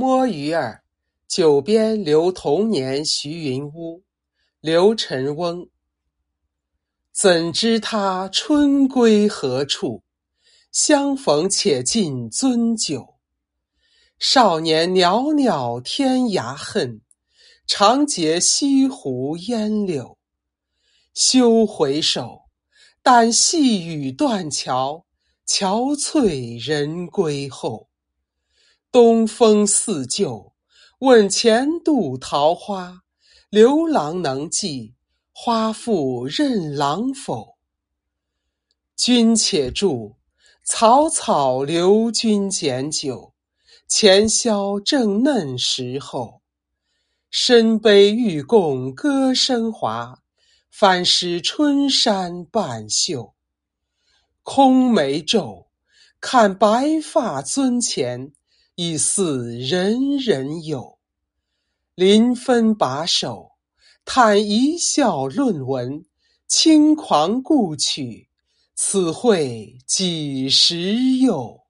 摸鱼儿，九边留童年徐云屋。刘辰翁。怎知他春归何处？相逢且尽樽酒。少年袅袅天涯恨，长结西湖烟柳。休回首，但细雨断桥，憔悴人归后。东风似旧，问前度桃花。刘郎能记花复任郎否？君且住，草草留君检酒。前宵正嫩时候，深悲欲共歌声华，反使春山半袖。空眉皱，看白发尊前，已似人人有。临分把手，叹一笑论文，轻狂故去，此会几时有？